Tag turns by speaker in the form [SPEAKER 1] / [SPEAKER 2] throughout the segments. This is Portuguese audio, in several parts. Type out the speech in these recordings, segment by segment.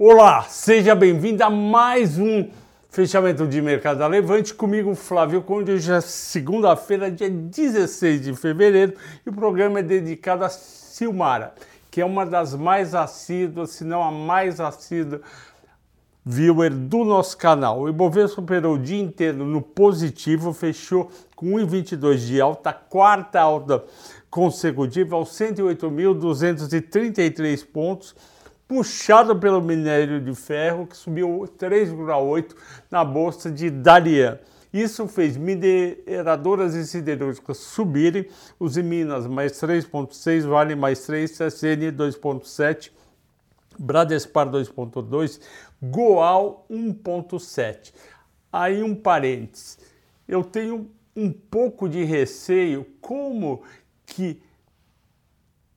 [SPEAKER 1] Olá, seja bem-vindo a mais um fechamento de mercado da Levante comigo, Flávio Conde. Hoje é segunda-feira, dia 16 de fevereiro, e o programa é dedicado a Silmara, que é uma das mais assíduas, se não a mais assídua viewer do nosso canal. O Ibovespa operou o dia inteiro no positivo, fechou com 1,22 de alta, quarta alta consecutiva aos 108.233 pontos puxado pelo minério de ferro, que subiu 3,8% na bolsa de Dalian. Isso fez mineradoras e siderúrgicas subirem, os em Minas mais 3,6%, Vale mais 3%, CSN 2,7%, Bradespar 2,2%, Goal 1,7%. Aí um parênteses, eu tenho um pouco de receio como que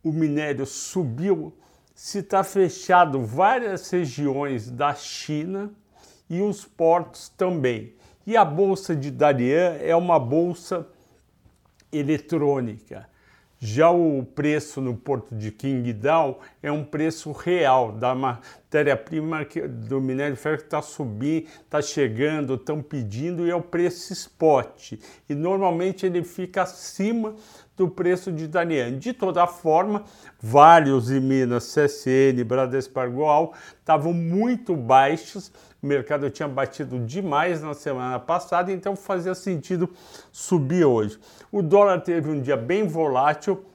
[SPEAKER 1] o minério subiu se está fechado várias regiões da China e os portos também. E a bolsa de Darian é uma bolsa eletrônica. Já o preço no porto de Qingdao é um preço real da matéria-prima do minério de ferro que está subindo, está chegando, estão pedindo e é o preço spot. E normalmente ele fica acima do preço de Daniel. De toda forma, vários em Minas, CSN, Bradespar Goal, estavam muito baixos. O mercado tinha batido demais na semana passada, então fazia sentido subir hoje. O dólar teve um dia bem volátil,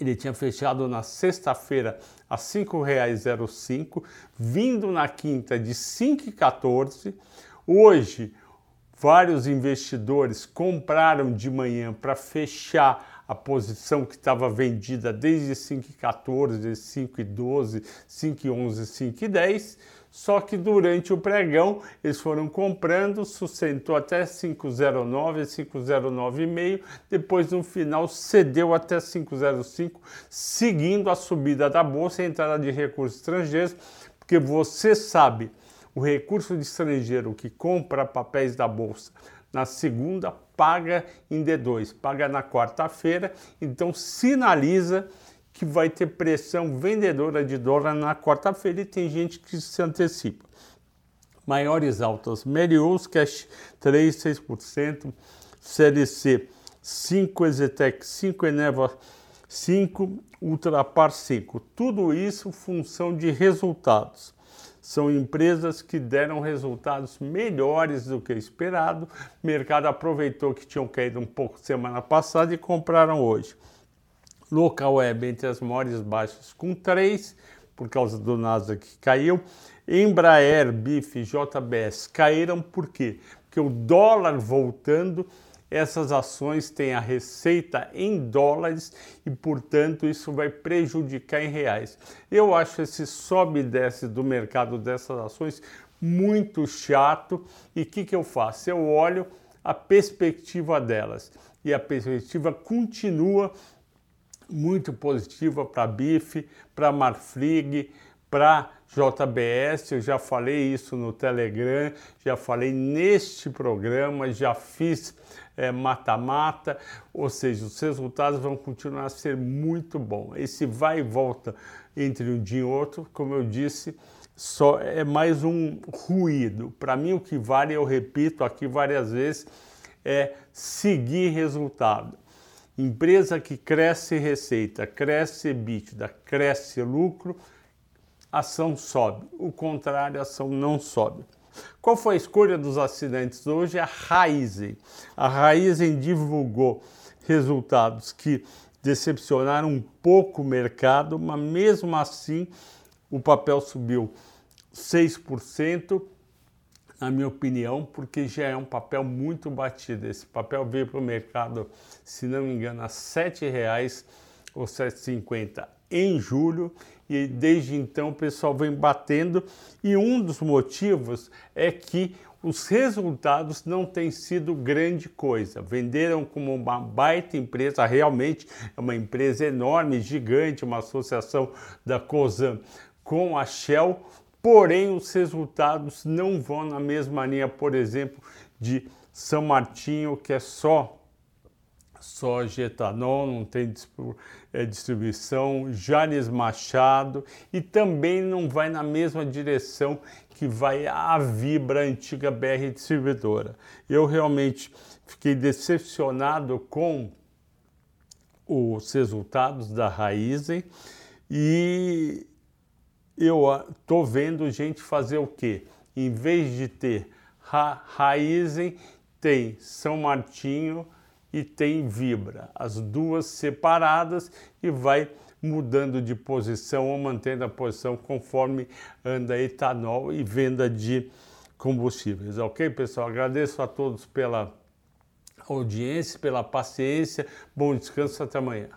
[SPEAKER 1] ele tinha fechado na sexta-feira a R$ 5,05, vindo na quinta de 5,14. Hoje, vários investidores compraram de manhã para fechar a posição que estava vendida desde 5,14, 5,12, 5,11, 5,10, só que durante o pregão eles foram comprando, sustentou até 5,09, 5,09,5, depois no final cedeu até 5,05, seguindo a subida da bolsa a entrada de recursos estrangeiros, porque você sabe, o recurso de estrangeiro que compra papéis da bolsa na segunda, paga em D2, paga na quarta-feira, então sinaliza que vai ter pressão vendedora de dólar na quarta-feira e tem gente que se antecipa. Maiores altas, Merius Cash 3, 6%, CLC 5, Exetec 5, Eneva 5, Ultrapar 5. Tudo isso função de resultados são empresas que deram resultados melhores do que esperado. O mercado aproveitou que tinham caído um pouco semana passada e compraram hoje. Local Web entre as maiores baixas com 3, por causa do Nasdaq que caiu. Embraer, BIF, JBS caíram por quê? Porque o dólar voltando essas ações têm a receita em dólares e, portanto, isso vai prejudicar em reais. Eu acho esse sobe e desce do mercado dessas ações muito chato e o que, que eu faço? Eu olho a perspectiva delas e a perspectiva continua muito positiva para BIF, para Marfrig, para JBS, eu já falei isso no Telegram, já falei neste programa, já fiz é, mata-mata, é, ou seja, os resultados vão continuar a ser muito bons. Esse vai e volta entre um dia e outro, como eu disse, só é mais um ruído. Para mim, o que vale, eu repito aqui várias vezes, é seguir resultado. Empresa que cresce receita, cresce EBITDA, cresce lucro, ação sobe. O contrário, ação não sobe. Qual foi a escolha dos assinantes hoje? A Raizen. A Raizen divulgou resultados que decepcionaram um pouco o mercado, mas mesmo assim o papel subiu 6%, na minha opinião, porque já é um papel muito batido. Esse papel veio para o mercado, se não me engano, a R$ 7,00 ou R$ 7,50 em julho e desde então o pessoal vem batendo e um dos motivos é que os resultados não têm sido grande coisa. Venderam como uma baita empresa, realmente é uma empresa enorme, gigante, uma associação da COSAN com a Shell, porém os resultados não vão na mesma linha, por exemplo, de São Martinho, que é só soja etanol, não tem é, distribuição, Janes Machado e também não vai na mesma direção que vai a Vibra, a antiga BR distribuidora. Eu realmente fiquei decepcionado com os resultados da Raizen e eu estou vendo gente fazer o quê? Em vez de ter Ra Raizen, tem São Martinho e tem Vibra, as duas separadas e vai mudando de posição ou mantendo a posição conforme anda etanol e venda de combustíveis. Ok, pessoal? Agradeço a todos pela audiência, pela paciência. Bom descanso, até amanhã.